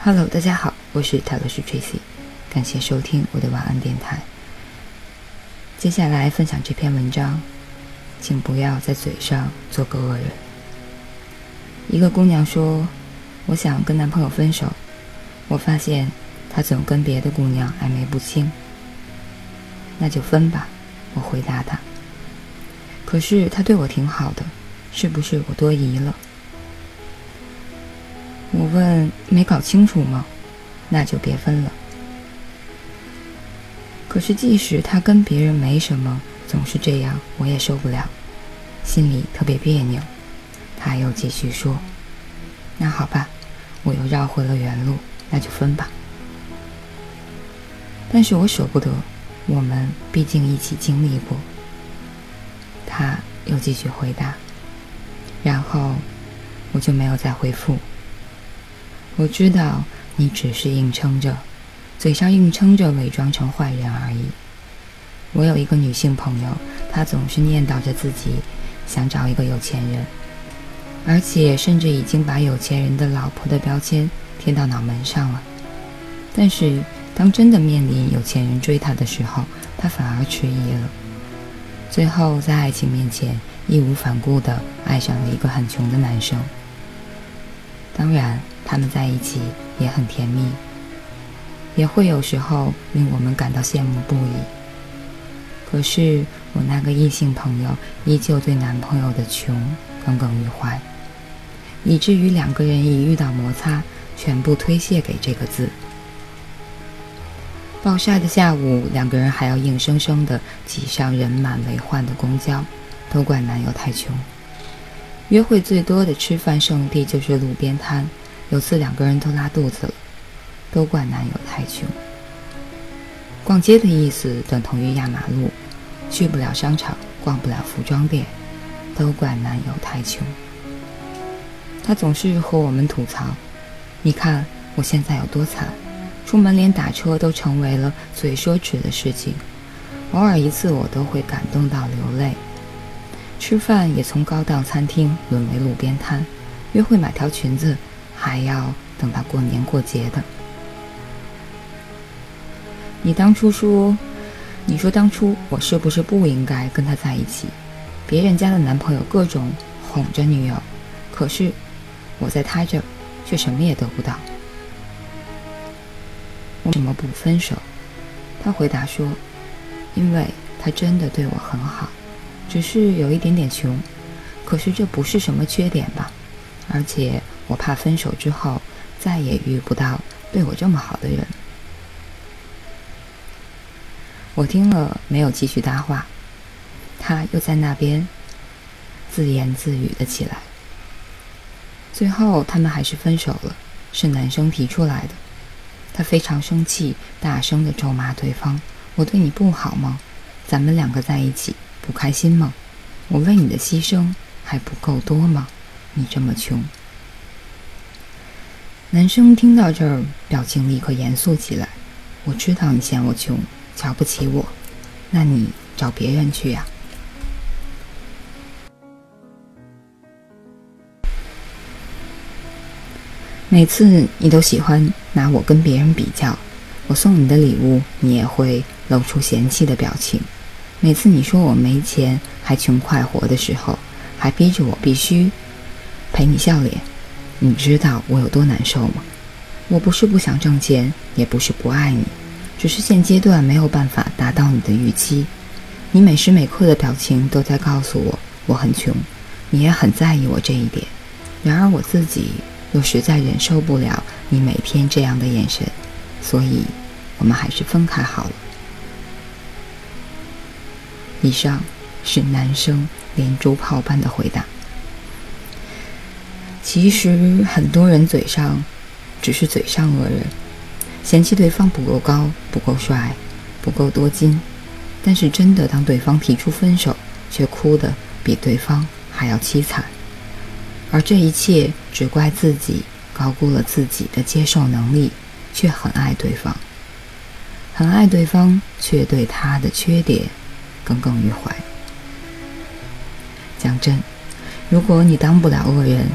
Hello，大家好，我是泰勒斯 Tracy，感谢收听我的晚安电台。接下来分享这篇文章，请不要在嘴上做个恶人。一个姑娘说：“我想跟男朋友分手，我发现他总跟别的姑娘暧昧不清。”那就分吧，我回答她。可是他对我挺好的，是不是我多疑了？我问：“没搞清楚吗？”那就别分了。可是即使他跟别人没什么，总是这样，我也受不了，心里特别别扭。他又继续说：“那好吧，我又绕回了原路，那就分吧。”但是我舍不得，我们毕竟一起经历过。他又继续回答，然后我就没有再回复。我知道你只是硬撑着，嘴上硬撑着，伪装成坏人而已。我有一个女性朋友，她总是念叨着自己想找一个有钱人，而且甚至已经把有钱人的老婆的标签贴到脑门上了。但是当真的面临有钱人追她的时候，她反而迟疑了。最后在爱情面前义无反顾地爱上了一个很穷的男生。当然。他们在一起也很甜蜜，也会有时候令我们感到羡慕不已。可是我那个异性朋友依旧对男朋友的穷耿耿于怀，以至于两个人一遇到摩擦，全部推卸给这个字。暴晒的下午，两个人还要硬生生地挤上人满为患的公交，都怪男友太穷。约会最多的吃饭圣地就是路边摊。有次两个人都拉肚子了，都怪男友太穷。逛街的意思等同于压马路，去不了商场，逛不了服装店，都怪男友太穷。他总是和我们吐槽：“你看我现在有多惨，出门连打车都成为了最奢侈的事情。偶尔一次我都会感动到流泪。吃饭也从高档餐厅沦为路边摊，约会买条裙子。”还要等到过年过节的。你当初说，你说当初我是不是不应该跟他在一起？别人家的男朋友各种哄着女友，可是我在他这却什么也得不到。为什么不分手？他回答说：“因为他真的对我很好，只是有一点点穷。可是这不是什么缺点吧？而且……”我怕分手之后再也遇不到对我这么好的人。我听了没有继续搭话，他又在那边自言自语的起来。最后他们还是分手了，是男生提出来的。他非常生气，大声的咒骂对方：“我对你不好吗？咱们两个在一起不开心吗？我为你的牺牲还不够多吗？你这么穷。”男生听到这儿，表情立刻严肃起来。我知道你嫌我穷，瞧不起我，那你找别人去呀。每次你都喜欢拿我跟别人比较，我送你的礼物，你也会露出嫌弃的表情。每次你说我没钱还穷快活的时候，还逼着我必须陪你笑脸。你知道我有多难受吗？我不是不想挣钱，也不是不爱你，只是现阶段没有办法达到你的预期。你每时每刻的表情都在告诉我我很穷，你也很在意我这一点。然而我自己又实在忍受不了你每天这样的眼神，所以我们还是分开好了。以上是男生连珠炮般的回答。其实很多人嘴上只是嘴上恶人，嫌弃对方不够高、不够帅、不够多金，但是真的当对方提出分手，却哭得比对方还要凄惨。而这一切只怪自己高估了自己的接受能力，却很爱对方，很爱对方，却对他的缺点耿耿于怀。讲真，如果你当不了恶人，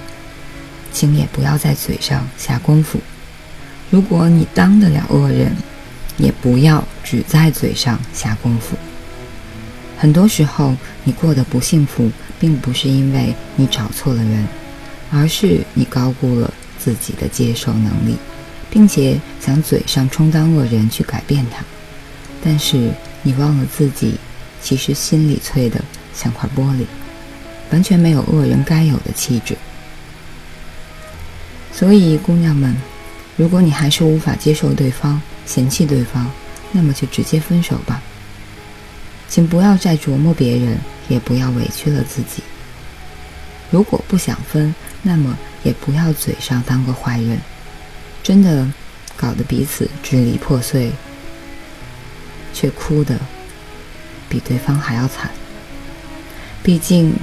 请也不要在嘴上下功夫。如果你当得了恶人，也不要只在嘴上下功夫。很多时候，你过得不幸福，并不是因为你找错了人，而是你高估了自己的接受能力，并且想嘴上充当恶人去改变他。但是你忘了自己其实心里脆的像块玻璃，完全没有恶人该有的气质。所以，姑娘们，如果你还是无法接受对方，嫌弃对方，那么就直接分手吧。请不要再琢磨别人，也不要委屈了自己。如果不想分，那么也不要嘴上当个坏人，真的搞得彼此支离破碎，却哭的比对方还要惨。毕竟，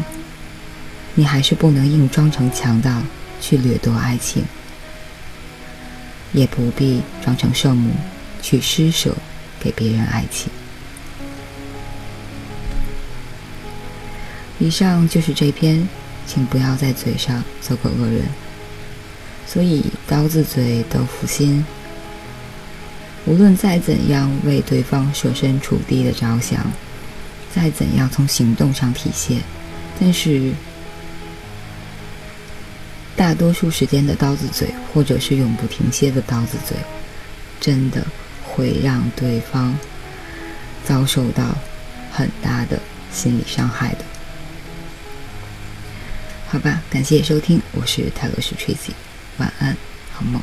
你还是不能硬装成强大去掠夺爱情，也不必装成圣母去施舍给别人爱情。以上就是这篇，请不要在嘴上做个恶人。所以刀子嘴豆腐心，无论再怎样为对方设身处地的着想，再怎样从行动上体现，但是大多数时间的刀子嘴，或者是永不停歇的刀子嘴，真的会让对方遭受到很大的心理伤害的。好吧，感谢收听，我是泰勒斯 Tracy，晚安，好梦。